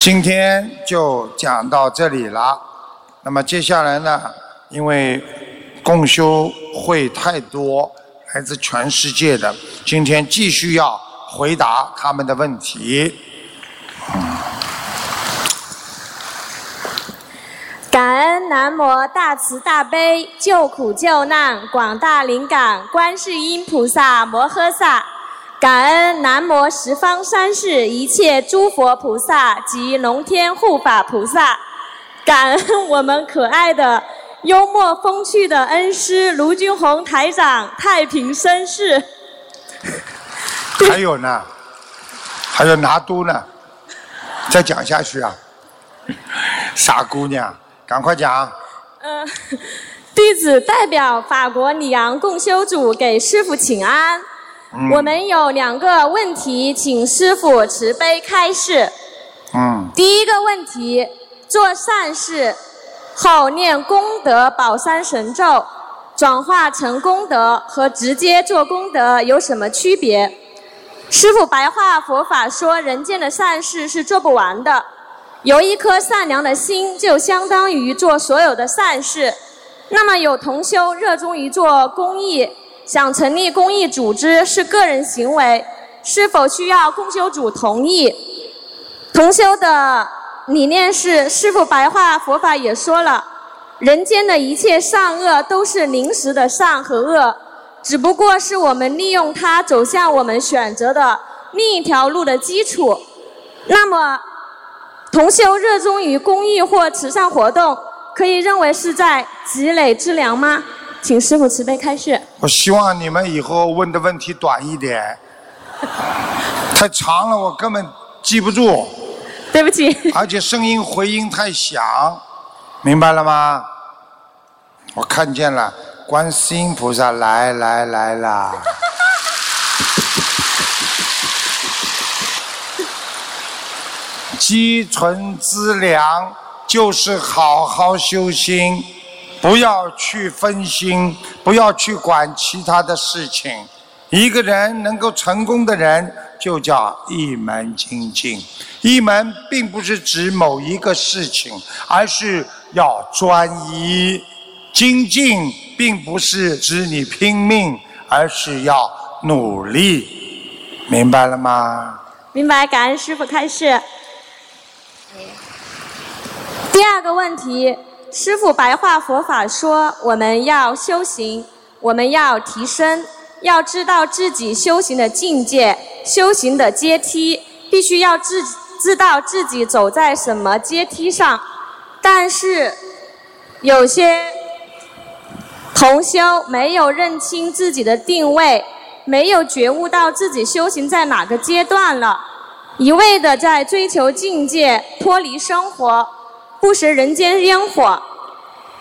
今天就讲到这里了。那么接下来呢，因为共修会太多，来自全世界的，今天继续要回答他们的问题。感恩南无大慈大悲救苦救难广大灵感观世音菩萨摩诃萨，感恩南无十方三世一切诸佛菩萨及龙天护法菩萨，感恩我们可爱的幽默风趣的恩师卢俊宏台长太平绅士。还有呢，还有拿督呢，再讲下去啊，傻姑娘，赶快讲。呃，弟子代表法国里昂共修组给师傅请安。嗯我们有两个问题，请师傅慈悲开示。嗯，第一个问题，做善事后念功德宝山神咒，转化成功德和直接做功德有什么区别？师傅白话佛法说，人间的善事是做不完的，有一颗善良的心，就相当于做所有的善事。那么有同修热衷于做公益，想成立公益组织是个人行为，是否需要共修组同意？同修的理念是，师父白话佛法也说了，人间的一切善恶都是临时的善和恶，只不过是我们利用它走向我们选择的另一条路的基础。那么，同修热衷于公益或慈善活动，可以认为是在积累资粮吗？请师傅慈悲开示。我希望你们以后问的问题短一点，太长了我根本记不住，对不起。而且声音回音太响，明白了吗？我看见了，观世音菩萨来来来啦！积存资粮就是好好修心，不要去分心，不要去管其他的事情。一个人能够成功的人，就叫一门精进。一门并不是指某一个事情，而是要专一。精进并不是指你拼命，而是要努力。明白了吗？明白，感恩师傅开示。第二个问题，师傅白话佛法说，我们要修行，我们要提升，要知道自己修行的境界、修行的阶梯，必须要自知道自己走在什么阶梯上。但是有些同修没有认清自己的定位，没有觉悟到自己修行在哪个阶段了，一味的在追求境界，脱离生活，不食人间烟火。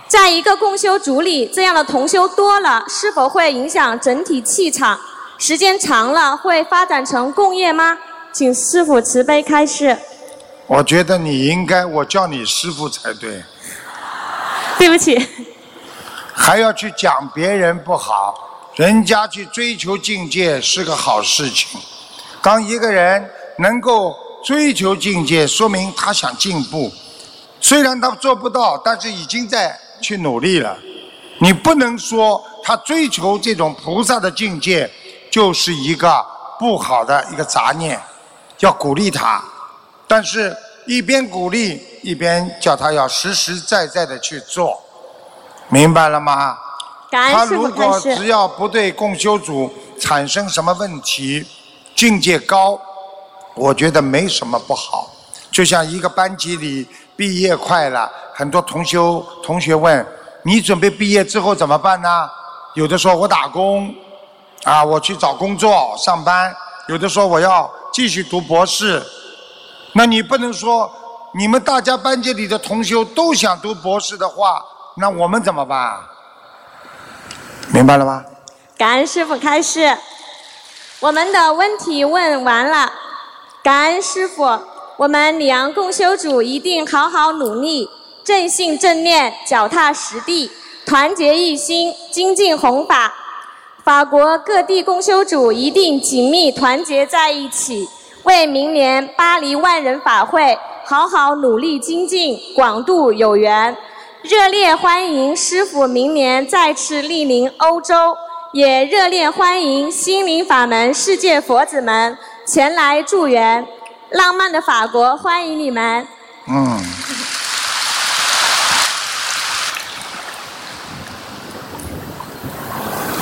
在一个共修组里，这样的同修多了，是否会影响整体气场？时间长了，会发展成共业吗？请师傅慈悲开示。我觉得你应该我叫你师傅才对，对不起。还要去讲别人不好，人家去追求境界是个好事情。当一个人能够追求境界，说明他想进步。虽然他做不到，但是已经在去努力了。你不能说他追求这种菩萨的境界就是一个不好的一个杂念，要鼓励他。但是，一边鼓励，一边叫他要实实在在的去做，明白了吗？他如果。只要不对共修组产生什么问题，境界高，我觉得没什么不好。就像一个班级里毕业快了，很多同修同学问你准备毕业之后怎么办呢？有的说我打工，啊，我去找工作上班；有的说我要继续读博士。那你不能说你们大家班级里的同修都想读博士的话，那我们怎么办？明白了吗？感恩师傅开示。我们的问题问完了，感恩师傅。我们里昂共修组一定好好努力，正信正念，脚踏实地，团结一心，精进弘法。法国各地共修组一定紧密团结在一起，为明年巴黎万人法会好好努力精进，广度有缘。热烈欢迎师傅明年再次莅临欧洲，也热烈欢迎心灵法门世界佛子们前来助缘。浪漫的法国欢迎你们。嗯。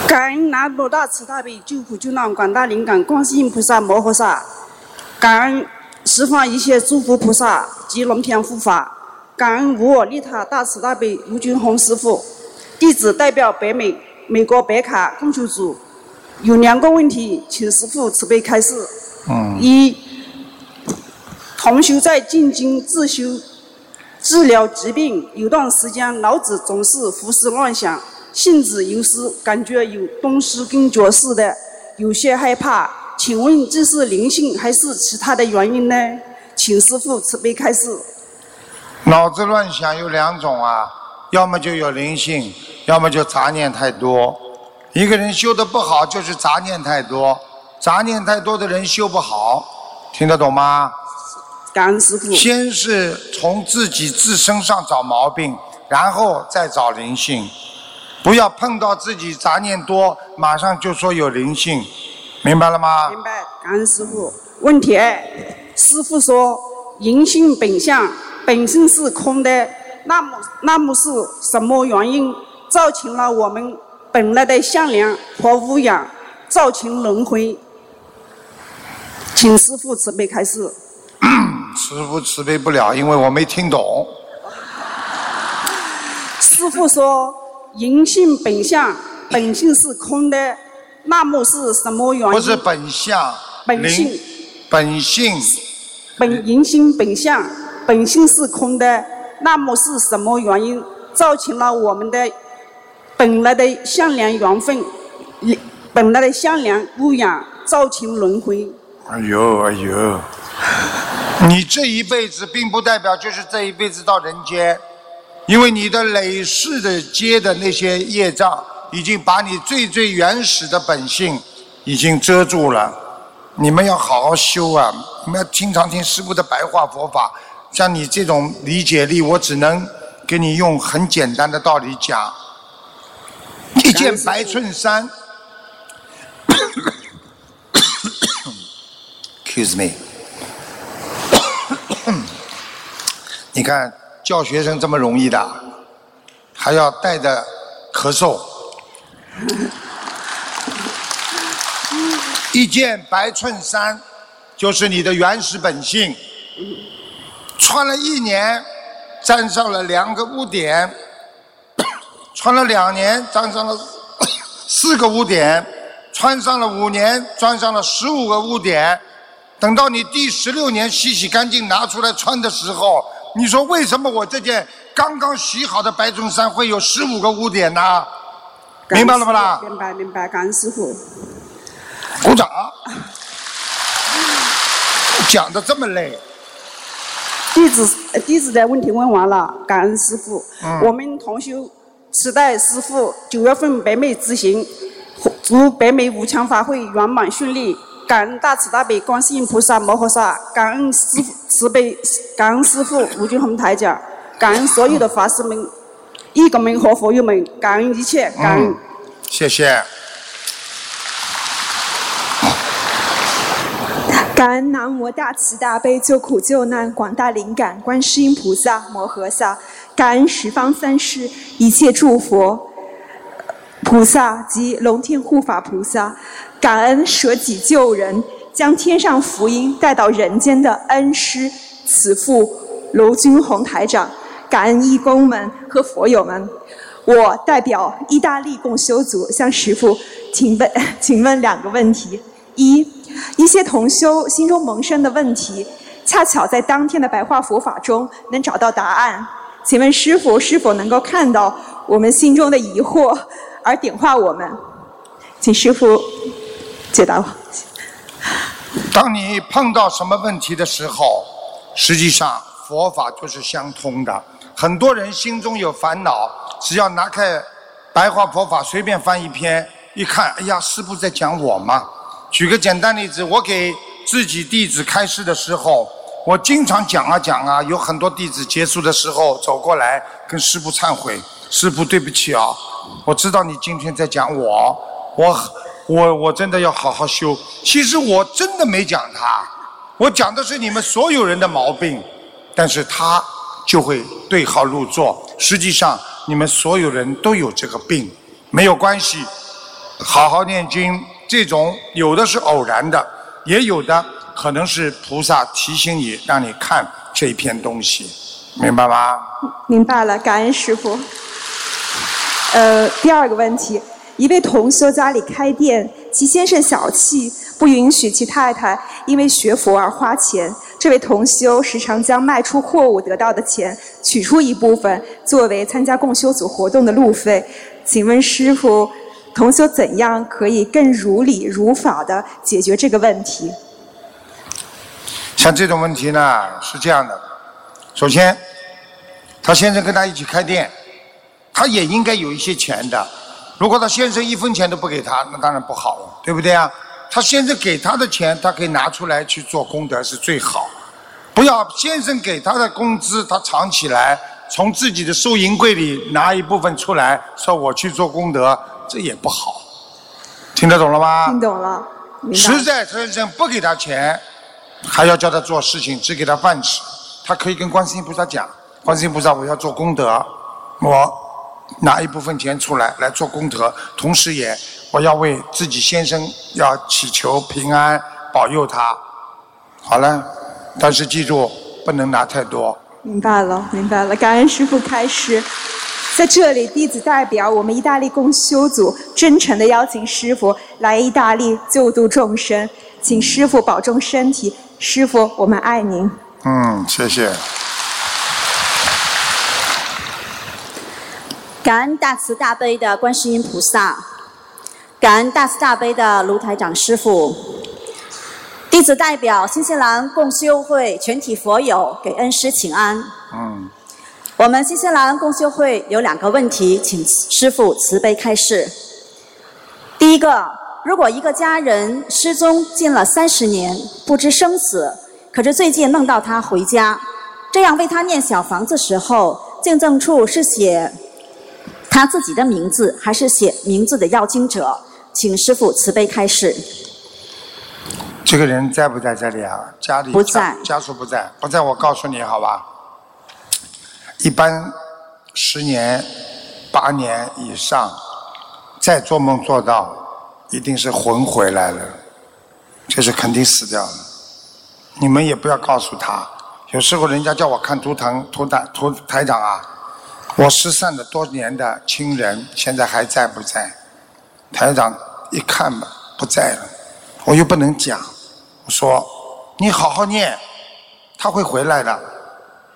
感恩南无大慈大悲救苦救难广大灵感观世音菩萨摩诃萨，感恩十方一切诸佛菩萨及龙天护法，感恩无我利他大慈大悲卢军宏师傅。弟子代表北美美国白卡供求组，有两个问题，请师傅慈悲开示。嗯。一，同修在进京自修治疗疾病，有段时间脑子总是胡思乱想。性子有时感觉有东西跟脚似的，有些害怕。请问这是灵性还是其他的原因呢？请师傅慈悲开示。脑子乱想有两种啊，要么就有灵性，要么就杂念太多。一个人修的不好，就是杂念太多。杂念太多的人修不好，听得懂吗？感恩师傅。先是从自己自身上找毛病，然后再找灵性。不要碰到自己杂念多，马上就说有灵性，明白了吗？明白，感恩师傅。问题二，师傅说银性本相本身是空的，那么那么是什么原因造成了我们本来的向量和污染，造成轮回？请师傅慈悲开示。师傅慈悲不了，因为我没听懂。师傅说。人性本相，本性是空的，那么是什么原因？不是本相，本性，本性，本人性本相，本性是空的，那么是什么原因造成了我们的本来的相良缘分，本来的相良污染，造成轮回？哎呦哎呦，你这一辈子并不代表就是这一辈子到人间。因为你的累世的接的那些业障，已经把你最最原始的本性已经遮住了。你们要好好修啊！你们要经常听师父的白话佛法。像你这种理解力，我只能给你用很简单的道理讲。一件白衬衫，excuse me，你看。教学生这么容易的，还要带着咳嗽。一件白衬衫，就是你的原始本性。穿了一年，沾上了两个污点；穿了两年，沾上了四个污点；穿上了五年，沾上了十五个污点。等到你第十六年洗洗干净拿出来穿的时候。你说为什么我这件刚刚洗好的白衬衫会有十五个污点呢？明白了不啦？明白明白，感恩师傅。鼓掌。讲的这么累。弟子弟子的问题问完了，感恩师傅。嗯。我们同修期待师傅九月份北美之行，祝北美五强法会圆满顺利。感恩大慈大悲观世音菩萨摩诃萨，感恩师慈悲，感恩师父吴俊宏台长，感恩所有的法师们、义工们和佛友们，感恩一切，感恩。谢谢。感恩南无大慈大悲救苦救难广大灵感观世音菩萨摩诃萨，感恩十方三世一切诸佛菩萨及龙天护法菩萨。感恩舍己救人，将天上福音带到人间的恩师慈父卢军宏台长，感恩义工们和佛友们。我代表意大利共修组向师父请问，请问两个问题：一，一些同修心中萌生的问题，恰巧在当天的白话佛法中能找到答案。请问师父是否能够看到我们心中的疑惑，而点化我们？请师父。解答我。当你碰到什么问题的时候，实际上佛法就是相通的。很多人心中有烦恼，只要拿开白话佛法，随便翻一篇，一看，哎呀，师父在讲我吗？举个简单例子，我给自己弟子开示的时候，我经常讲啊讲啊，有很多弟子结束的时候走过来跟师傅忏悔，师傅对不起啊，我知道你今天在讲我，我我我真的要好好修。其实我真的没讲他，我讲的是你们所有人的毛病，但是他就会对号入座。实际上你们所有人都有这个病，没有关系，好好念经。这种有的是偶然的，也有的可能是菩萨提醒你，让你看这一篇东西，明白吗？明白了，感恩师傅。呃，第二个问题，一位同修家里开店，其先生小气，不允许其太太因为学佛而花钱。这位同修时常将卖出货物得到的钱取出一部分作为参加共修组活动的路费。请问师傅？同修怎样可以更如理如法的解决这个问题？像这种问题呢，是这样的：首先，他先生跟他一起开店，他也应该有一些钱的。如果他先生一分钱都不给他，那当然不好了，对不对啊？他先生给他的钱，他可以拿出来去做功德是最好。不要先生给他的工资，他藏起来，从自己的收银柜里拿一部分出来，说我去做功德。这也不好，听得懂了吗？听懂了，实在先生不给他钱，还要叫他做事情，只给他饭吃，他可以跟观世音菩萨讲：观世音菩萨，我要做功德，我拿一部分钱出来来做功德，同时也我要为自己先生要祈求平安，保佑他。好了，但是记住不能拿太多。明白了，明白了，感恩师傅开始。在这里，弟子代表我们意大利共修组，真诚的邀请师傅来意大利救度众生，请师傅保重身体。师傅，我们爱您。嗯，谢谢。感恩大慈大悲的观世音菩萨，感恩大慈大悲的卢台长师傅。弟子代表新西兰共修会全体佛友给恩师请安。嗯。我们新西兰共修会有两个问题，请师傅慈悲开示。第一个，如果一个家人失踪近了三十年，不知生死，可是最近梦到他回家，这样为他念小房子时候，敬赠处是写他自己的名字，还是写名字的要经者？请师傅慈悲开示。这个人在不在这里啊？家里不在，家属不在，不在我告诉你好吧。一般十年、八年以上，再做梦做到，一定是魂回来了，就是肯定死掉了。你们也不要告诉他。有时候人家叫我看图腾、图台、图台长啊，我失散了多年的亲人现在还在不在？台长一看吧，不在了。我又不能讲，我说你好好念，他会回来的。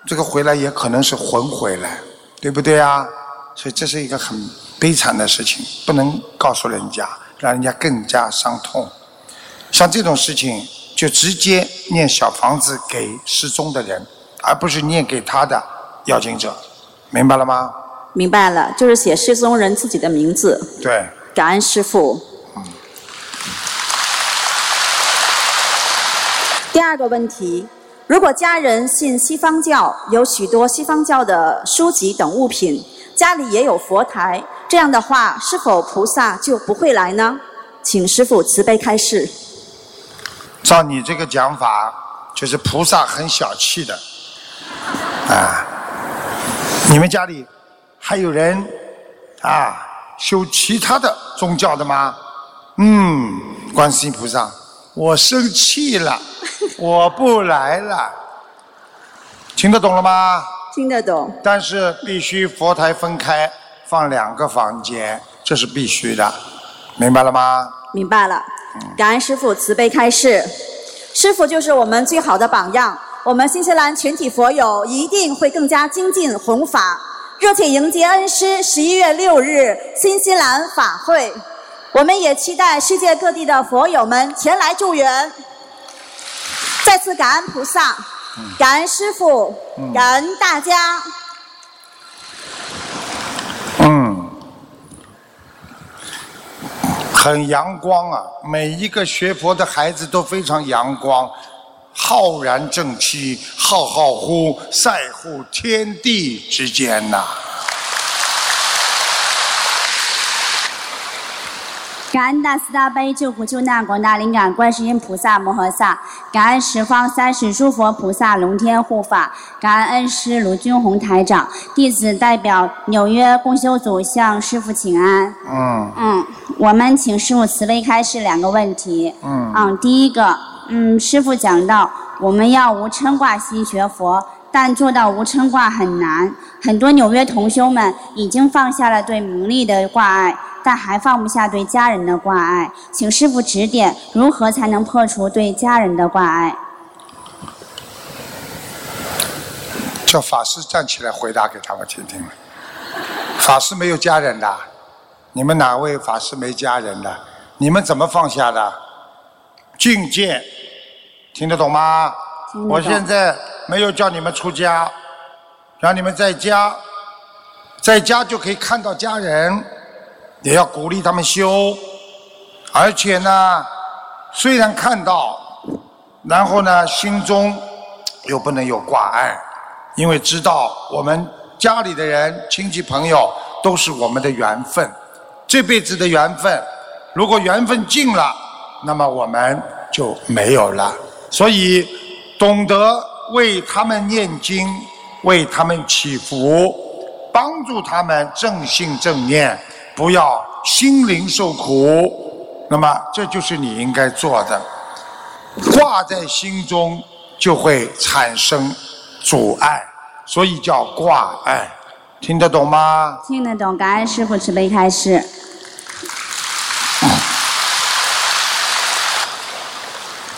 这个回来也可能是魂回来，对不对啊？所以这是一个很悲惨的事情，不能告诉人家，让人家更加伤痛。像这种事情，就直接念小房子给失踪的人，而不是念给他的要经者，明白了吗？明白了，就是写失踪人自己的名字。对。感恩师傅。嗯。第二个问题。如果家人信西方教，有许多西方教的书籍等物品，家里也有佛台，这样的话，是否菩萨就不会来呢？请师傅慈悲开示。照你这个讲法，就是菩萨很小气的，啊！你们家里还有人啊修其他的宗教的吗？嗯，观世音菩萨。我生气了，我不来了。听得懂了吗？听得懂。但是必须佛台分开，放两个房间，这是必须的，明白了吗？明白了。感恩师父慈悲开示，师父就是我们最好的榜样。我们新西兰全体佛友一定会更加精进弘法，热切迎接恩师十一月六日新西兰法会。我们也期待世界各地的佛友们前来助缘。再次感恩菩萨，感恩师父，感恩大家。嗯，很阳光啊！每一个学佛的孩子都非常阳光，浩然正气，浩浩乎塞乎天地之间呐、感恩大慈大悲救苦救难广大灵感观世音菩萨摩诃萨，感恩十方三世诸佛菩萨龙天护法，感恩恩师卢军宏台长，弟子代表纽约共修组向师父请安。嗯嗯，我们请师傅慈悲开示两个问题。嗯嗯，第一个，嗯，师傅讲到我们要无嗔挂心学佛，但做到无嗔挂很难。很多纽约同修们已经放下了对名利的挂碍，但还放不下对家人的挂碍。请师傅指点，如何才能破除对家人的挂碍？叫法师站起来回答给他们听听。法师没有家人的，你们哪位法师没家人的？你们怎么放下的？境界，听得懂吗？懂我现在没有叫你们出家，让你们在家，在家就可以看到家人，也要鼓励他们修。而且呢，虽然看到，然后呢，心中又不能有挂碍，因为知道我们家里的人、亲戚朋友都是我们的缘分，这辈子的缘分。如果缘分尽了，那么我们就没有了。所以，懂得为他们念经，为他们祈福，帮助他们正信正念，不要心灵受苦。那么，这就是你应该做的。挂在心中，就会产生阻碍，所以叫挂碍。听得懂吗？听得懂？感恩师傅慈悲开示。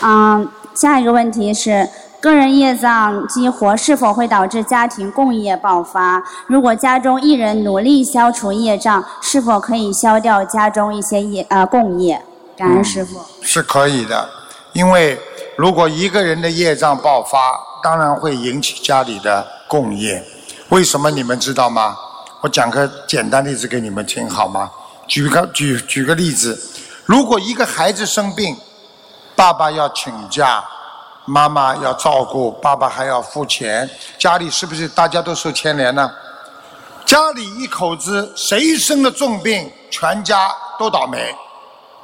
嗯，下一个问题是，个人业障激活是否会导致家庭共业爆发？如果家中一人努力消除业障，是否可以消掉家中一些业呃共业？感恩师傅。是可以的，因为如果一个人的业障爆发，当然会引起家里的共业。为什么你们知道吗？我讲个简单例子给你们听好吗？举个举举个例子，如果一个孩子生病，爸爸要请假，妈妈要照顾，爸爸还要付钱，家里是不是大家都受牵连呢？家里一口子谁生了重病，全家都倒霉。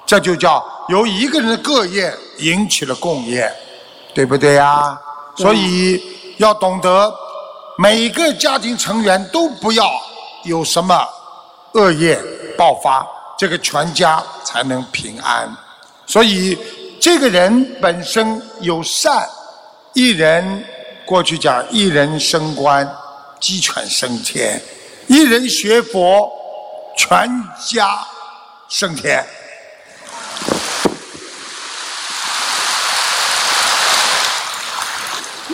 这就叫由一个人的个业引起了共业，对不对呀？所以要懂得，每个家庭成员都不要有什么恶业爆发，这个全家才能平安。所以这个人本身有善，一人过去讲一人升官，鸡犬升天；一人学佛，全家升天。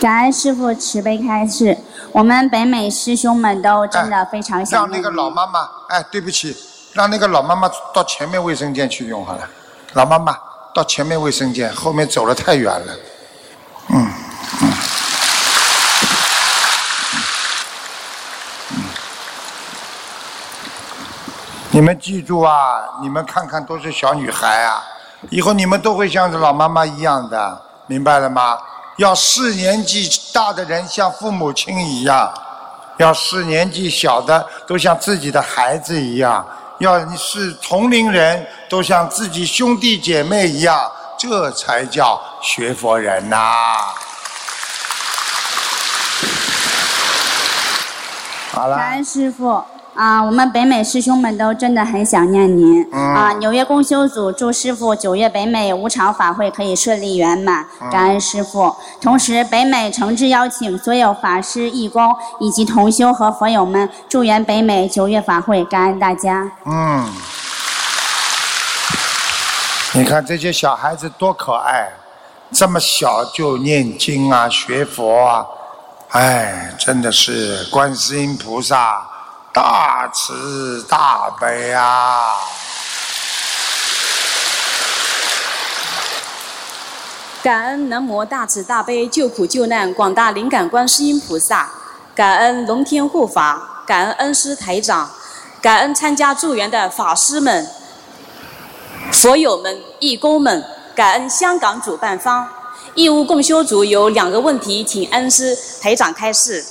感恩师傅慈悲开示，我们北美师兄们都真的非常想念让那个老妈妈，哎，对不起，让那个老妈妈到前面卫生间去用好了。老妈妈到前面卫生间，后面走了太远了。嗯嗯嗯你们记住啊，你们看看都是小女孩啊，以后你们都会像这老妈妈一样的，明白了吗？要视年纪大的人像父母亲一样，要视年纪小的都像自己的孩子一样，要是同龄人都像自己兄弟姐妹一样，这才叫学佛人呐、好了感，恩师傅啊，我们北美师兄们都真的很想念您、嗯啊！纽约公修组祝师傅九月北美五场法会可以顺利圆满，嗯感恩师傅。同时，北美诚挚邀请所有法师、义工以及同修和佛友们祝愿北美九月法会，感恩大家。嗯，你看这些小孩子多可爱，这么小就念经啊，学佛啊，哎，真的是观世音菩萨大慈大悲啊！感恩南无大慈大悲救苦救难广大灵感观世音菩萨，感恩龙天护法，感恩恩师台长，感恩参加助缘的法师们、佛友们、义工们，感恩香港主办方，义务共修组有两个问题，请恩师台长开示。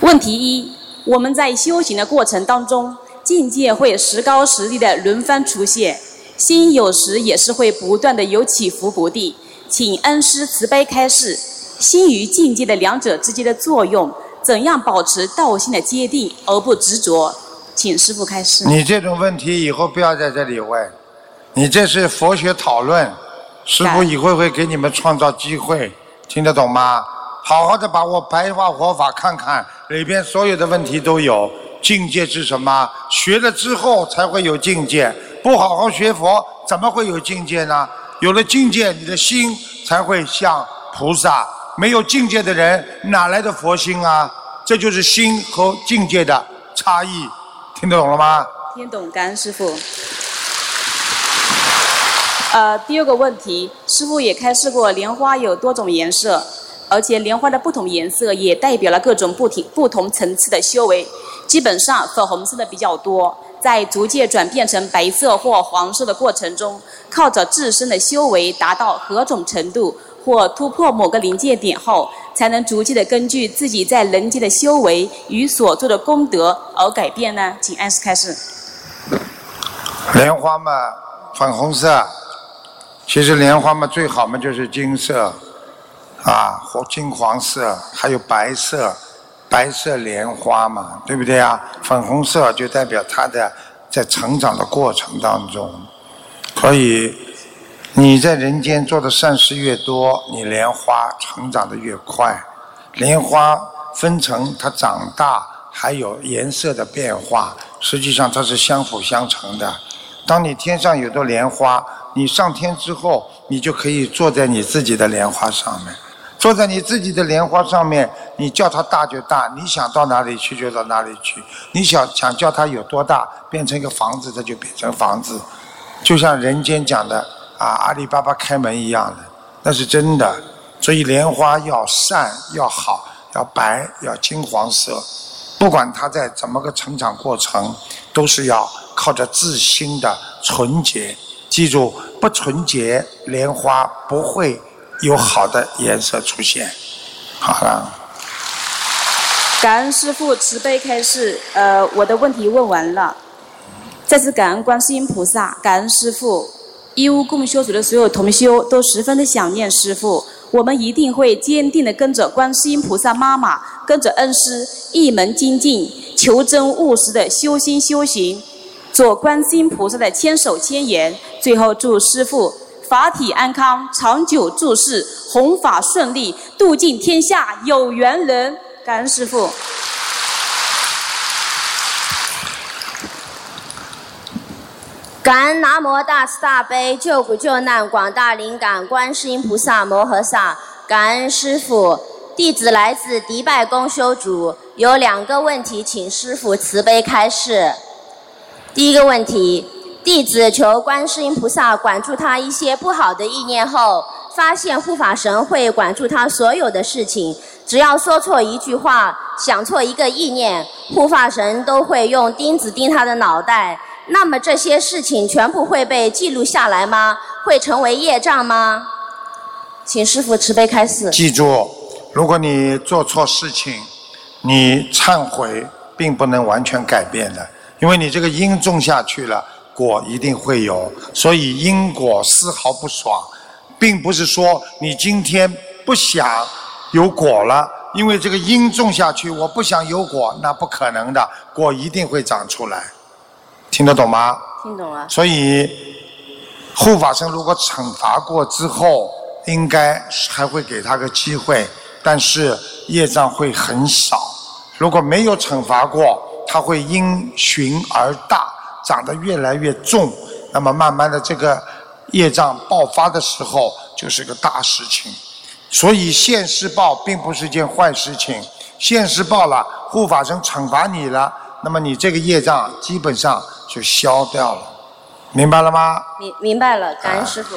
问题一：我们在修行的过程当中，境界会时高时低的轮番出现，心有时也是会不断的有起伏不定。请恩师慈悲开示，心与境界的两者之间的作用，怎样保持道心的坚定而不执着？请师傅开示。你这种问题以后不要在这里问，你这是佛学讨论，师傅以后会给你们创造机会，听得懂吗？好好的把我白话佛法看看，里边所有的问题都有。境界是什么？学了之后才会有境界，不好好学佛，怎么会有境界呢？有了境界，你的心才会像菩萨。没有境界的人，哪来的佛心啊？这就是心和境界的差异。听懂了吗？听懂，感恩师傅。呃，第二个问题，师傅也开示过，莲花有多种颜色，而且莲花的不同颜色也代表了各种不同不同层次的修为。基本上粉红色的比较多，在逐渐转变成白色或黄色的过程中，靠着自身的修为达到何种程度，或突破某个临界点后。才能逐渐的根据自己在人间的修为与所做的功德而改变呢？请按时开始。莲花嘛，粉红色，其实莲花嘛最好嘛就是金色，啊或金黄色，还有白色，白色莲花嘛，对不对啊？粉红色就代表它的在成长的过程当中，所以。你在人间做的善事越多，你莲花成长的越快。莲花分成它长大，还有颜色的变化，实际上它是相辅相成的。当你天上有朵莲花，你上天之后，你就可以坐在你自己的莲花上面。坐在你自己的莲花上面，你叫它大就大，你想到哪里去就到哪里去。你想想叫它有多大，变成一个房子，它就变成房子。就像人间讲的。啊，阿里巴巴开门一样的，那是真的。所以莲花要善，要好，要白，要金黄色。不管它在怎么个成长过程，都是要靠着自心的纯洁。记住，不纯洁，莲花不会有好的颜色出现。好了。感恩师父慈悲开示，呃，我的问题问完了。再次感恩观世音菩萨，感恩师父。义务共修组的所有同修都十分的想念师父，我们一定会坚定的跟着观世音菩萨妈妈，跟着恩师一门精进，求真务实的修心修行，做观世音菩萨的千手千眼。最后祝师父法体安康，长久住世，弘法顺利，度尽天下有缘人。感恩师父。感恩南无大慈大悲救苦救难广大灵感观世音菩萨摩诃萨，感恩师父，弟子来自迪拜公修组，有两个问题，请师父慈悲开示。第一个问题，弟子求观世音菩萨管住他一些不好的意念后，发现护法神会管住他所有的事情，只要说错一句话，想错一个意念，护法神都会用钉子钉他的脑袋。那么这些事情全部会被记录下来吗？会成为业障吗？请师傅慈悲开示。记住，如果你做错事情，你忏悔并不能完全改变的，因为你这个因种下去了，果一定会有。所以因果丝毫不爽，并不是说你今天不想有果了，因为这个因种下去，我不想有果，那不可能的，果一定会长出来。听得懂吗？听懂了。所以护法神如果惩罚过之后，应该还会给他个机会，但是业障会很少。如果没有惩罚过，他会因循而大，长得越来越重。那么慢慢的，这个业障爆发的时候，就是个大事情。所以现世报并不是件坏事情。现世报了，护法神惩罚你了，那么你这个业障基本上。就消掉了，明白了吗？明明白了，感恩师傅。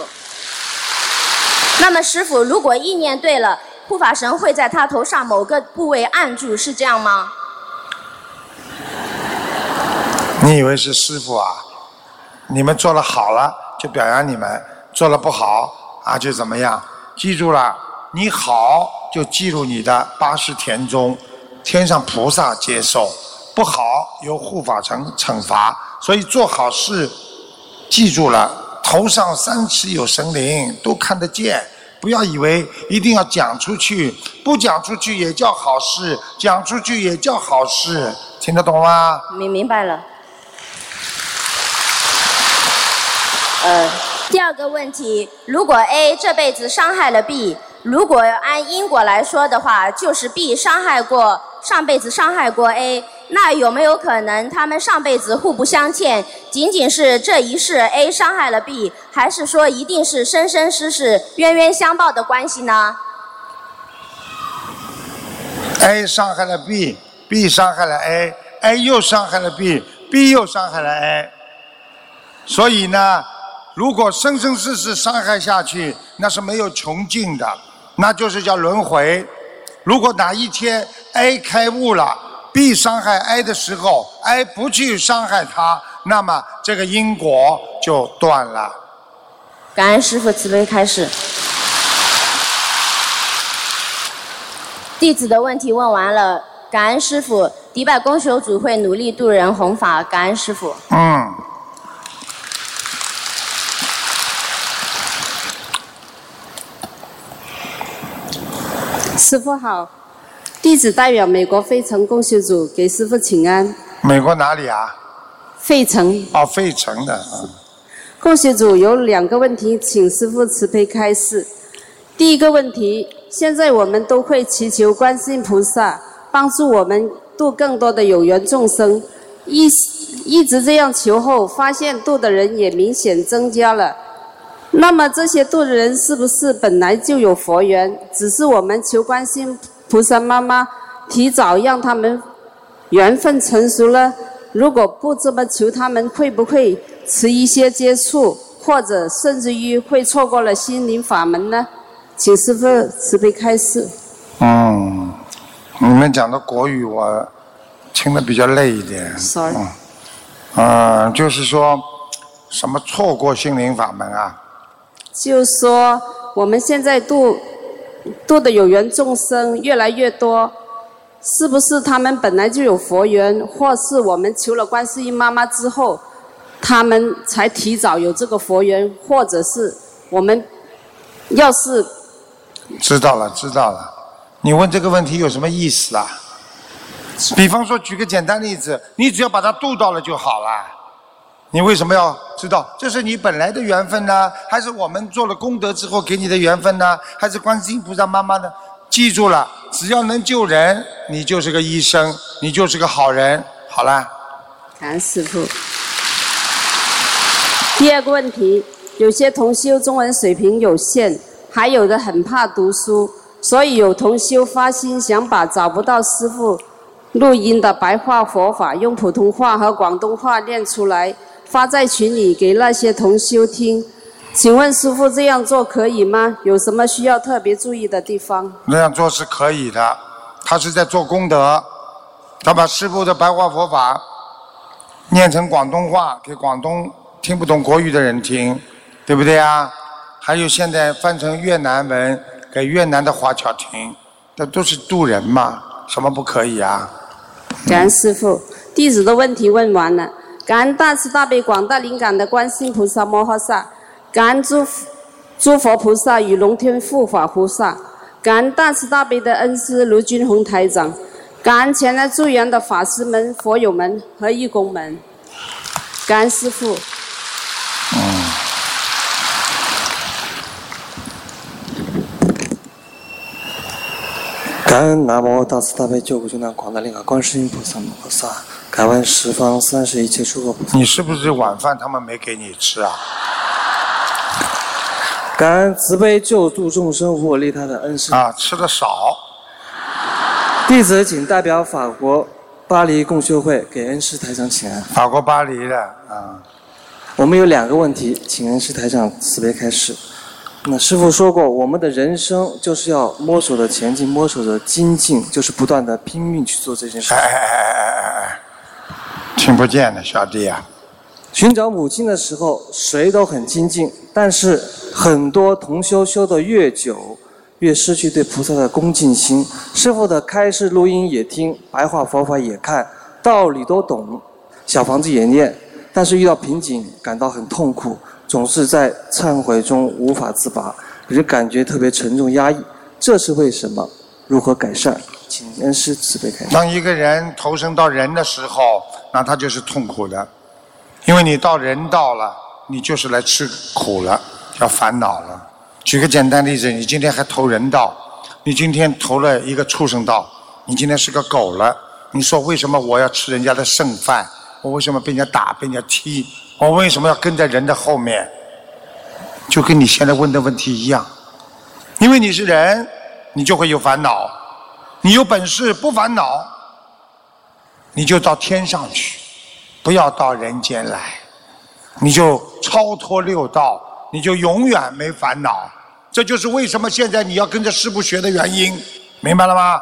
那么师傅，如果意念对了，护法神会在他头上某个部位按住，是这样吗？你以为是师傅啊？你们做了好了就表扬你们，做了不好啊就怎么样？记住了，你好就记入你的八十田中，天上菩萨接受；不好由护法神惩罚。所以做好事，记住了，头上三尺有神灵，都看得见。不要以为一定要讲出去，不讲出去也叫好事，讲出去也叫好事，听得懂吗？明明白了。呃，第二个问题，如果 A 这辈子伤害了 B，如果按因果来说的话，就是 B 伤害过上辈子伤害过 A，那有没有可能他们上辈子互不相欠？仅仅是这一世 A 伤害了 B，还是说一定是生生世世冤冤相报的关系呢？A 伤害了 B，B 伤害了 A，A 又伤害了 B，B 又伤害了 A，所以呢？如果生生世世伤害下去，那是没有穷尽的，那就是叫轮回。如果哪一天 A 开悟了，B 伤害 A 的时候，A 不去伤害他，那么这个因果就断了。感恩师父慈悲开示。弟子的问题问完了，感恩师父。迪拜公修组会努力度人弘法，感恩师父。嗯。师傅好，弟子代表美国费城共修组给师傅请安。美国哪里啊？费城。哦，费城的。共修组有两个问题，请师傅慈悲开示。第一个问题，现在我们都会祈求观世音菩萨帮助我们度更多的有缘众生，一一直这样求后，发现度的人也明显增加了。那么这些度人是不是本来就有佛缘？只是我们求观世菩萨妈妈提早让他们缘分成熟了。如果不这么求，他们会不会迟一些接触，或者甚至于会错过了心灵法门呢？请师父慈悲开示。嗯，你们讲的国语我听得比较累一点。Sorry。嗯，就是说什么错过心灵法门啊？就说我们现在度度的有缘众生越来越多，是不是他们本来就有佛缘，或是我们求了观世音妈妈之后，他们才提早有这个佛缘，或者是我们要是知道了知道了，你问这个问题有什么意思啊？比方说举个简单例子，你只要把它度到了就好了。你为什么要知道？这是你本来的缘分呢，还是我们做了功德之后给你的缘分呢？还是观世音菩萨妈妈呢？记住了，只要能救人，你就是个医生，你就是个好人。好了。谭师傅。第二个问题，有些同修中文水平有限，还有的很怕读书，所以有同修发心想把找不到师傅录音的白话佛法用普通话和广东话念出来。发在群里给那些同修听，请问师傅这样做可以吗？有什么需要特别注意的地方？那样做是可以的，他是在做功德，他把师傅的白话佛法念成广东话给广东听不懂国语的人听，对不对啊？还有现在翻成越南文给越南的华侨听，那都是渡人嘛，什么不可以啊？感恩师傅，弟子的问题问完了。感恩大慈大悲广大灵感的观世音菩萨摩诃萨，感恩诸诸佛菩萨与龙天护法菩萨，感恩大慈大悲的恩师卢军宏台长，感恩前来助缘的法师们、佛友们和义工们，感恩师父。恩南无大慈大悲救苦救难广大灵感观世音菩萨摩诃萨。感恩十方三世一切诸佛菩萨。你是不是晚饭他们没给你吃啊？感恩慈悲救助众生护我利他的恩师。啊，吃的少。弟子仅代表法国巴黎共修会给恩师台长请安。法国巴黎的啊。我们有两个问题，请恩师台长慈悲开示。那师傅说过，我们的人生就是要摸索着前进，摸索着精进，就是不断的拼命去做这件事。哎哎哎哎哎哎。听不见的小弟啊，寻找母亲的时候，谁都很精进，但是很多同修修的越久，越失去对菩萨的恭敬心。师傅的开示录音也听，白话佛法也看，道理都懂，小房子也念，但是遇到瓶颈，感到很痛苦，总是在忏悔中无法自拔，人感觉特别沉重压抑，这是为什么？如何改善？请恩师慈悲开示。当一个人投生到人的时候，那他就是痛苦的，因为你到人道了，你就是来吃苦了，要烦恼了。举个简单例子，你今天还投人道，你今天投了一个畜生道，你今天是个狗了，你说为什么我要吃人家的剩饭？我为什么被人家打、被人家踢？我为什么要跟在人的后面？就跟你现在问的问题一样，因为你是人，你就会有烦恼。你有本事不烦恼，你就到天上去，不要到人间来，你就超脱六道，你就永远没烦恼。这就是为什么现在你要跟着师傅学的原因，明白了吗？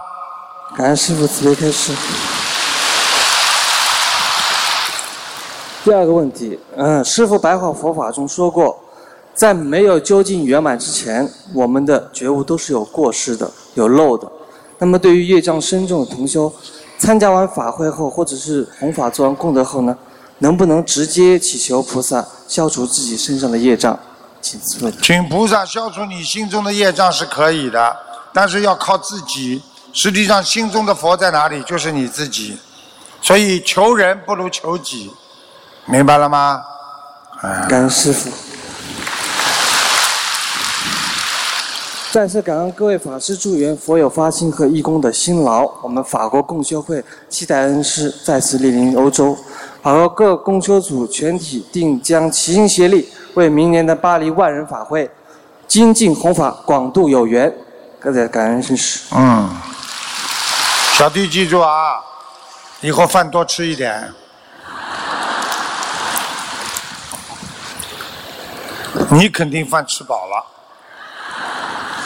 感恩师傅慈悲开示。第二个问题，嗯，师傅白话佛法中说过，在没有究竟圆满之前，我们的觉悟都是有过失的、有漏的。那么，对于业障深重的同修，参加完法会后，或者是弘法做完功德后呢，能不能直接祈求菩萨消除自己身上的业障？请咨问。请菩萨消除你心中的业障是可以的，但是要靠自己。实际上，心中的佛在哪里，就是你自己。所以，求人不如求己，明白了吗？感恩师傅。再次感恩各位法师助缘、佛友发心和义工的辛劳。我们法国共修会期待恩师再次莅临欧洲，法国各共修组全体定将齐心协力，为明年的巴黎万人法会精进弘法，广度有缘。各位感恩恩师。嗯，小弟记住啊，以后饭多吃一点。你肯定饭吃饱了。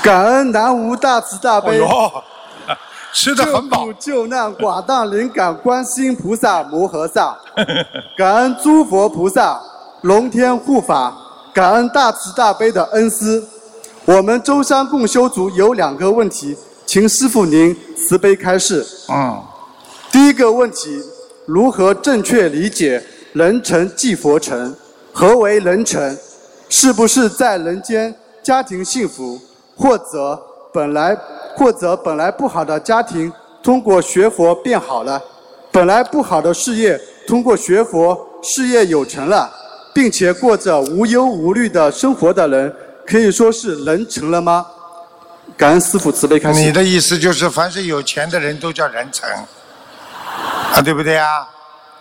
感恩南无大慈大悲，吃的很饱，救难广大灵感观世音菩萨摩诃萨，感恩诸佛菩萨龙天护法，感恩大慈大悲的恩师。我们舟山共修组有两个问题，请师傅您慈悲开示。嗯，第一个问题，如何正确理解“人成即佛成”？何为人成？是不是在人间家庭幸福？或者本来或者本来不好的家庭，通过学佛变好了；本来不好的事业，通过学佛事业有成了，并且过着无忧无虑的生活的人，可以说是人成了吗？感恩师父慈悲开示。你的意思就是，凡是有钱的人都叫人成，啊，对不对啊？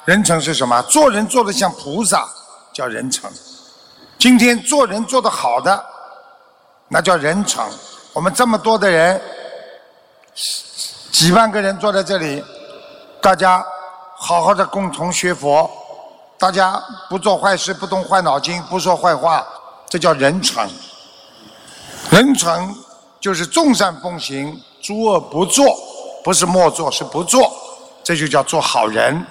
人成是什么？做人做的像菩萨，叫人成。今天做人做得好的。那叫人成。我们这么多的人，几万个人坐在这里，大家好好的共同学佛，大家不做坏事，不动坏脑筋，不说坏话，这叫人成。人成就是众善奉行，诸恶不作，不是莫做，是不做，这就叫做好人，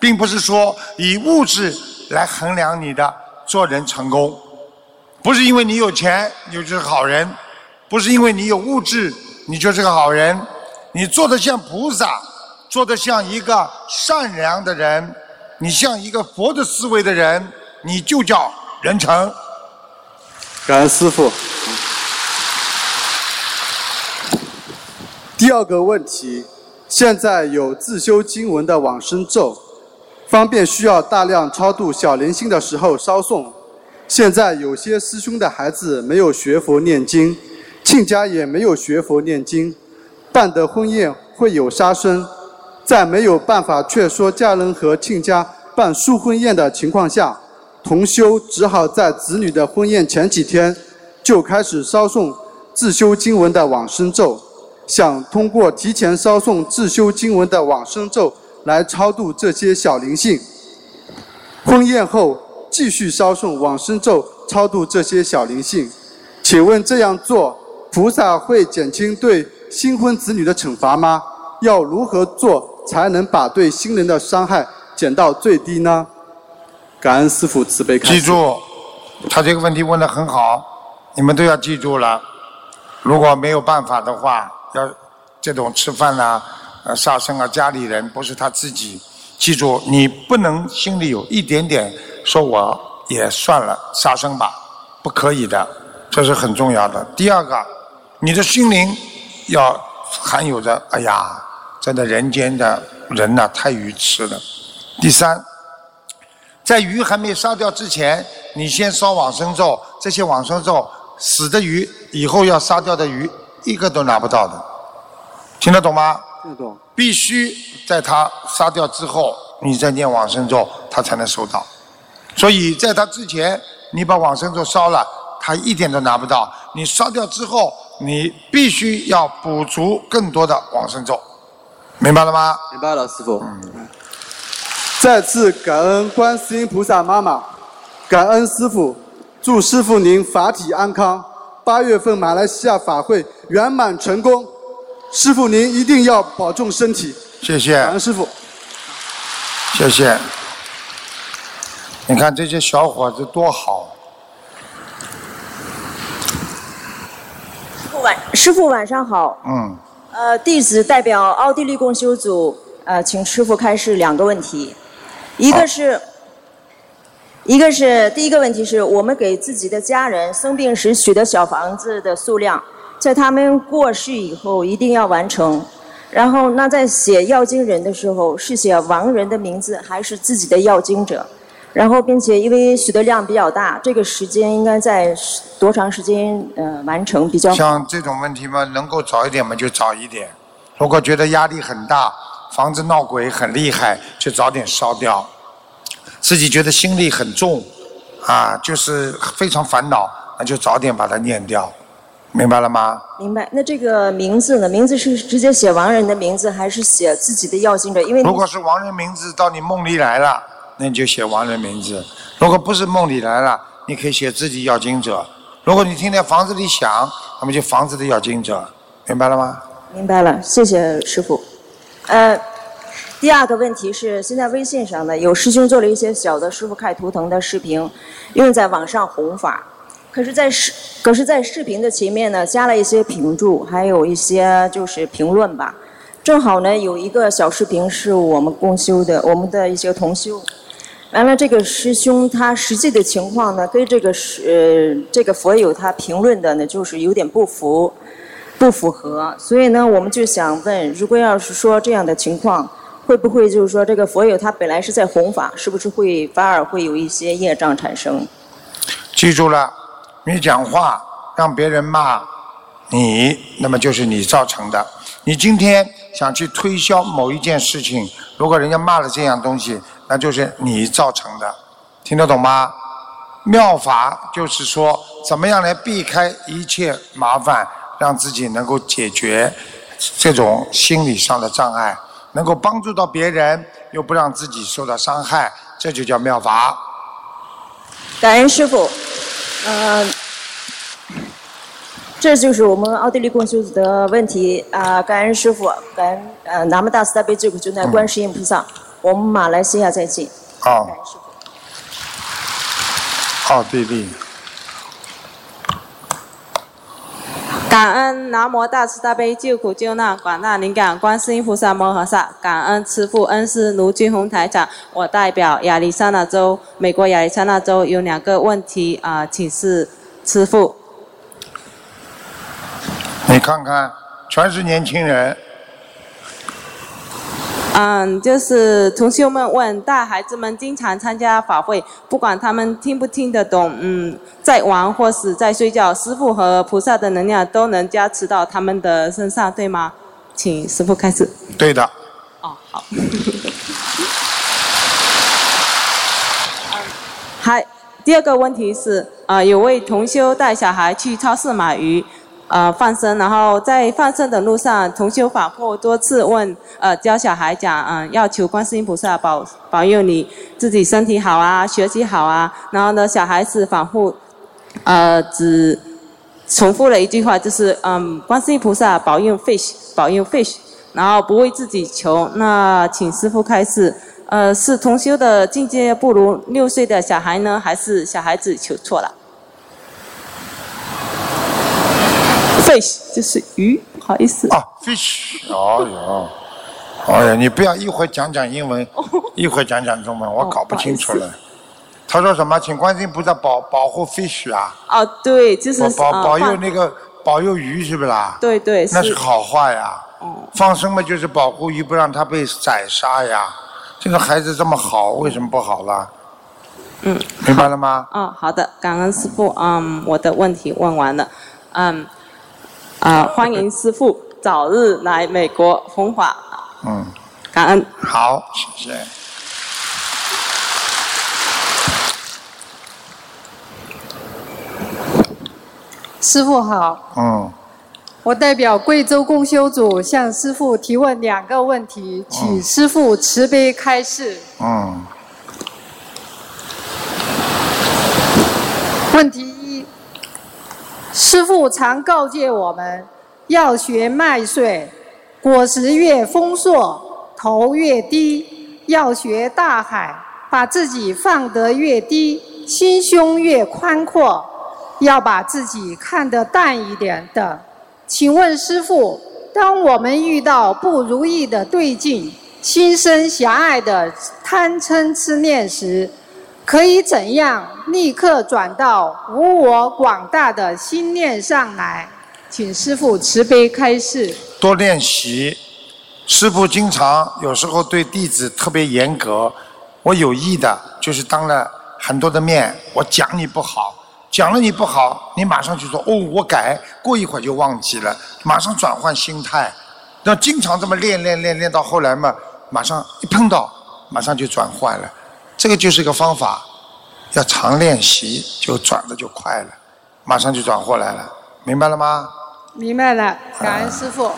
并不是说以物质来衡量你的做人成功。不是因为你有钱你就是好人，不是因为你有物质你就是个好人，你做的像菩萨，做的像一个善良的人，你像一个佛的思维的人，你就叫人成。感恩师傅。第二个问题，现在有自修经文的往生咒，方便需要大量超度小灵性的时候烧诵。现在有些师兄的孩子没有学佛念经，亲家也没有学佛念经，办的婚宴会有杀生，在没有办法劝说家人和亲家办书婚宴的情况下，同修只好在子女的婚宴前几天就开始烧诵自修经文的往生咒，想通过提前烧诵自修经文的往生咒来超度这些小灵性。婚宴后。继续烧诵往生咒，超度这些小灵性。请问这样做，菩萨会减轻对新婚子女的惩罚吗？要如何做才能把对新人的伤害减到最低呢？感恩师傅慈悲开示。记住，他这个问题问得很好，你们都要记住了。如果没有办法的话，要这种吃饭啦、呃杀生啊，家里人不是他自己，记住，你不能心里有一点点说我也算了，杀生吧，不可以的，这是很重要的。第二个，你的心灵要含有着，哎呀，真的人间的人呐、太愚痴了。第三，在鱼还没杀掉之前，你先烧往生咒，这些往生咒死的鱼以后要杀掉的鱼一个都拿不到的，听得懂吗？必须在他杀掉之后，你再念往生咒，他才能收到。所以在他之前，你把往生咒烧了，他一点都拿不到。你烧掉之后，你必须要补足更多的往生咒，明白了吗？明白了，师傅。再次感恩观世音菩萨妈妈，感恩师傅，祝师傅您法体安康。八月份马来西亚法会圆满成功，师傅您一定要保重身体。谢谢。感恩师傅。谢谢。你看这些小伙子多好，晚师傅晚上好，嗯，呃，弟子代表奥地利共修组，呃，请师傅开示两个问题，一个是，一个是第一个问题是我们给自己的家人生病时许的小房子的数量，在他们过世以后一定要完成。然后，那在写要经人的时候，是写亡人的名字还是自己的要经者？然后，并且因为许的量比较大，这个时间应该在多长时间呃完成比较？像这种问题嘛，能够早一点嘛就早一点。如果觉得压力很大，房子闹鬼很厉害，就早点烧掉。自己觉得心力很重，啊，就是非常烦恼，那就早点把它念掉，明白了吗？明白。那这个名字呢？名字是直接写亡人的名字，还是写自己的要经者？因为如果是亡人名字到你梦里来了，那你就写亡人名字；如果不是梦里来了，你可以写自己要经者。如果你听见房子里响，那么就房子的要经者，明白了吗？明白了，谢谢师傅。呃，第二个问题是，现在微信上呢有师兄做了一些小的师傅看图腾的视频，用在网上弘法。可是在视可是在视频的前面呢加了一些评注，还有一些就是评论吧。正好呢有一个小视频是我们共修的，我们的一些同修。完了，这个师兄他实际的情况呢，跟这个是呃这个佛友他评论的呢，就是有点不符，不符合。所以呢，我们就想问，如果要是说这样的情况，会不会就是说这个佛友他本来是在弘法，是不是会反而会有一些业障产生？记住了，你讲话让别人骂你，那么就是你造成的。你今天想去推销某一件事情，如果人家骂了这样东西，那就是你造成的，听得懂吗？妙法就是说，怎么样来避开一切麻烦，让自己能够解决这种心理上的障碍，能够帮助到别人，又不让自己受到伤害，这就叫妙法。感恩师傅，呃，这就是我们奥地利共修组的问题啊、感恩师傅，感恩呃南无大慈大悲救苦救难观世音菩萨，我们马来西亚再见。好哦，奥地利。感恩南无大慈大悲救苦救难广大灵感观世音菩萨摩诃萨，感恩慈父恩师卢俊宏台长。我代表亚利桑那州，美国亚利桑那州有两个问题啊、请示慈父。你看看，全是年轻人，嗯，就是同学们问，大孩子们经常参加法会，不管他们听不听得懂，嗯，在玩或是在睡觉，师傅和菩萨的能量都能加持到他们的身上，对吗？请师傅开始。对的。哦，好。还第二个问题是，呃，有位同修带小孩去超市买鱼，呃，放生，然后在放生的路上，同修反复多次问，呃，教小孩讲，嗯、要求观世音菩萨保保佑你自己身体好啊，学习好啊，然后呢，小孩子反复，呃，只重复了一句话，就是嗯，观世音菩萨保佑 fish，保佑 fish，然后不为自己求。那请师傅开示，呃，是同修的境界不如六岁的小孩呢，还是小孩子求错了？fish 就是鱼，不好意思。啊，fish，哦哟，哎呀，你不要一会儿讲讲英文，一会儿讲讲中文，我搞不清楚了。他说什么？请观世音菩萨保保护 fish 啊？哦，对，就是保保保佑那个保佑鱼是不是啦？对对那是好话呀。放生嘛，就是保护鱼，不让它被宰杀呀。这个孩子这么好，为什么不好了？嗯，明白了吗？哦，好的，感恩师傅。嗯，我的问题问完了。嗯，啊、欢迎师傅早日来美国弘法，嗯，感恩。好，谢谢。师傅好，嗯，我代表贵州共修组向师傅提问两个问题，请师傅慈悲开示。嗯，问题一：师傅常告诫我们要学麦穗，果实越丰硕，头越低；要学大海，把自己放得越低，心胸越宽阔，要把自己看得淡一点的。请问师傅，当我们遇到不如意的对境，心生狭隘的贪嗔痴念时，可以怎样立刻转到无我广大的心念上来？请师父慈悲开示。多练习。师傅经常有时候对弟子特别严格，我有意的，就是当了很多的面，我讲你不好，讲了你不好，你马上就说哦，我改，过一会儿就忘记了，马上转换心态。那经常这么练练练练到后来嘛，马上一碰到，马上就转换了。这个就是一个方法，要常练习，就转的就快了，马上就转过来了，明白了吗？明白了，感恩师父。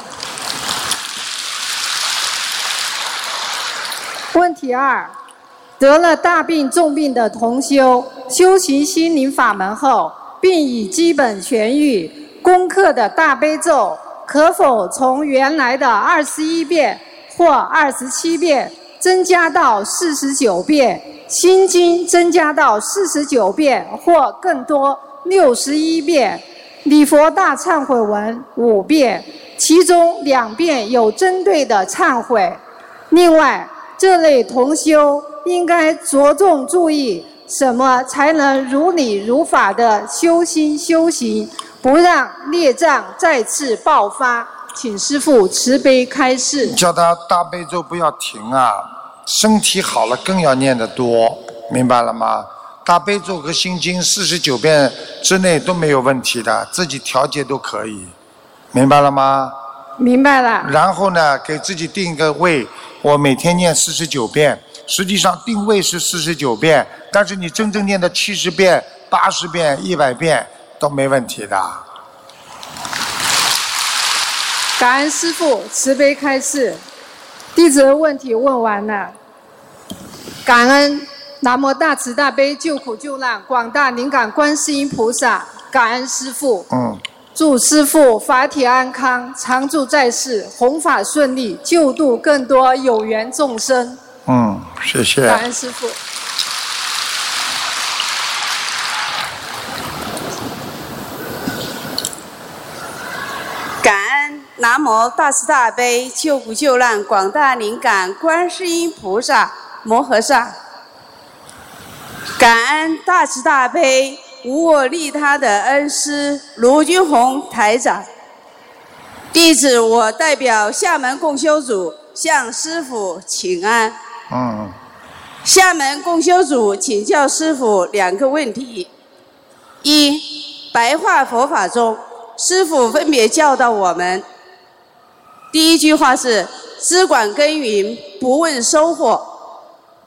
问题二：得了大病重病的同修，修行心灵法门后，病已基本痊愈，功课的大悲咒可否从原来的二十一遍或二十七遍增加到四十九遍？心经增加到四十九遍或更多六十一遍？礼佛大忏悔文五遍，其中两遍有针对的忏悔。另外，这类同修应该着重注意什么才能如理如法的修心修行，不让孽障再次爆发。请师父慈悲开示。叫他大悲咒不要停啊，身体好了更要念得多，明白了吗？大悲咒和心经四十九遍之内都没有问题的，自己调节都可以，明白了吗？明白了。然后呢，给自己定一个位，我每天念四十九遍。实际上定位是四十九遍，但是你真正念的七十遍、八十遍、一百遍都没问题的。感恩师父慈悲开示，弟子的问题问完了。感恩南无大慈大悲救苦救难广大灵感观世音菩萨，感恩师父。嗯，祝师父法体安康，常住在世，弘法顺利，救度更多有缘众生。嗯，谢谢。感恩师父。感恩南无大慈大悲救苦救难广大灵感观世音菩萨摩诃萨，感恩大慈大悲无我利他的恩师卢军宏台长。弟子我代表厦门共修组向师傅请安。嗯，厦门共修组请教师傅两个问题：一，白话佛法中，师傅分别教导我们，第一句话是“只管耕耘，不问收获”；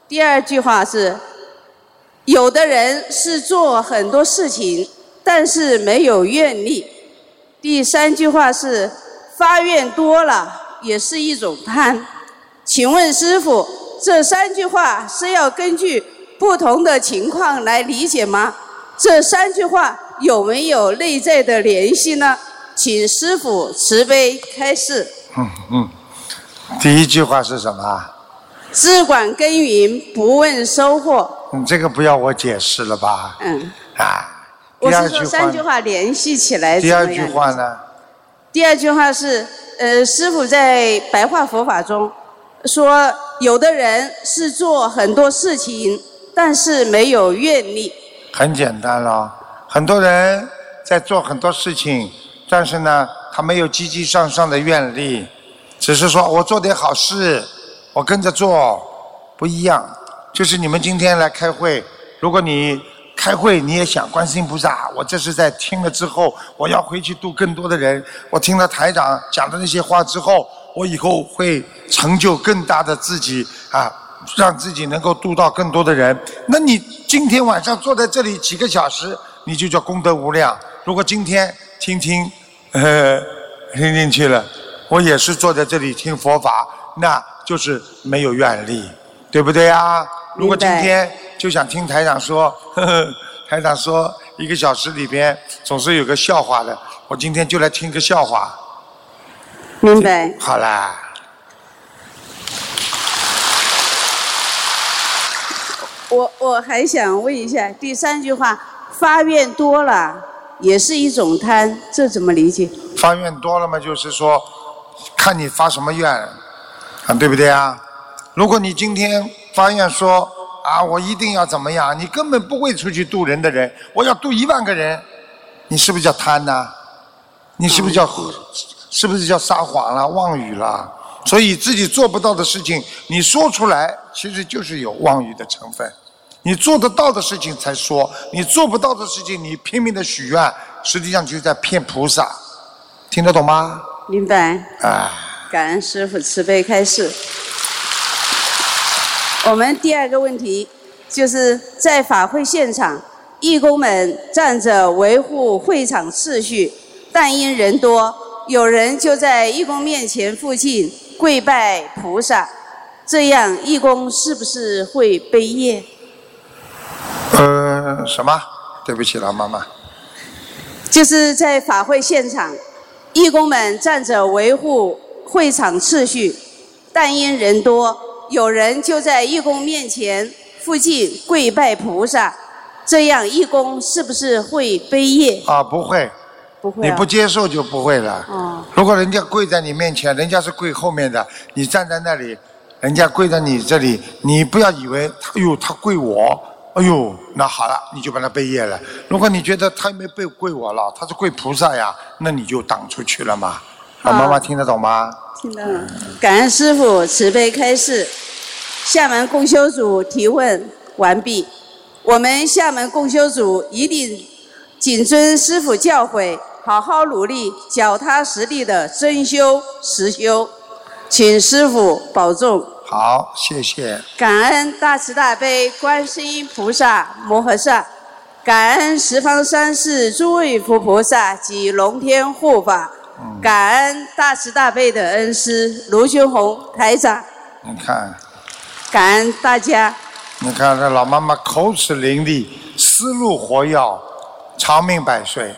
第二句话是“有的人是做很多事情，但是没有愿力”；第三句话是“发愿多了也是一种贪”。请问师傅？这三句话是要根据不同的情况来理解吗？这三句话有没有内在的联系呢？请师傅慈悲开示。嗯嗯，第一句话是什么？只管耕耘，不问收获。你这个不要我解释了吧？嗯，啊，我是说三句话联系起来第二句？话呢？第二句话是，呃，师傅在白话佛法中说，有的人是做很多事情，但是没有愿力。很简单了，很多人在做很多事情，但是呢，没有积极向上的愿力，只是说我做点好事，我跟着做，不一样。就是你们今天来开会，如果你开会你也想观世音菩萨，我这是在听了之后，我要回去度更多的人。我听了台长讲的那些话之后，我以后会成就更大的自己啊，让自己能够度到更多的人。那你今天晚上坐在这里几个小时，你就叫功德无量。如果今天听听，呃，听进去了，我也是坐在这里听佛法，那就是没有愿力，对不对啊？如果今天就想听台长说，呵呵，台长说一个小时里边总是有个笑话的，我今天就来听个笑话。明白。好啦，我我还想问一下，第三句话，发愿多了也是一种贪，这怎么理解？发愿多了嘛，就是说，看你发什么愿，啊，对不对啊？如果你今天发愿说啊，我一定要怎么样，你根本不会出去度人的人，我要度一万个人，你是不是叫贪呢？你是不是叫，是不是叫撒谎了、妄语了？所以自己做不到的事情，你说出来，其实就是有妄语的成分。你做得到的事情才说，你做不到的事情，你拼命的许愿，实际上就是在骗菩萨。听得懂吗？明白。啊，感恩师傅慈悲开示。我们第二个问题就是在法会现场，义工们站着维护会场秩序，但因人多，有人就在义工面前附近跪拜菩萨，这样义工是不是会背业？呃，什么？对不起了，妈妈。就是在法会现场，义工们站着维护会场秩序，但因人多，有人就在义工面前附近跪拜菩萨，这样义工是不是会悲业？啊，不会，不会、啊。你不接受就不会了。哦。如果人家跪在你面前，人家是跪后面的，你站在那里，人家跪在你这里，你不要以为，哎呦，他跪我，哎呦，那好了，你就把他背业了。如果你觉得他没背跪我了，他是跪菩萨呀，那你就挡出去了嘛。啊，妈妈听得懂吗？听得懂。感恩师傅慈悲开示。厦门共修组提问完毕。我们厦门共修组一定谨遵师傅教诲，好好努力，脚踏实地的真修实修，请师傅保重。好，谢谢。感恩大慈大悲观世音菩萨摩诃萨，感恩十方三世诸位佛菩萨及龙天护法，感恩大慈大悲的恩师卢修红台长，你看，感恩大家。你看这老妈妈口齿伶俐，思路活跃，长命百岁。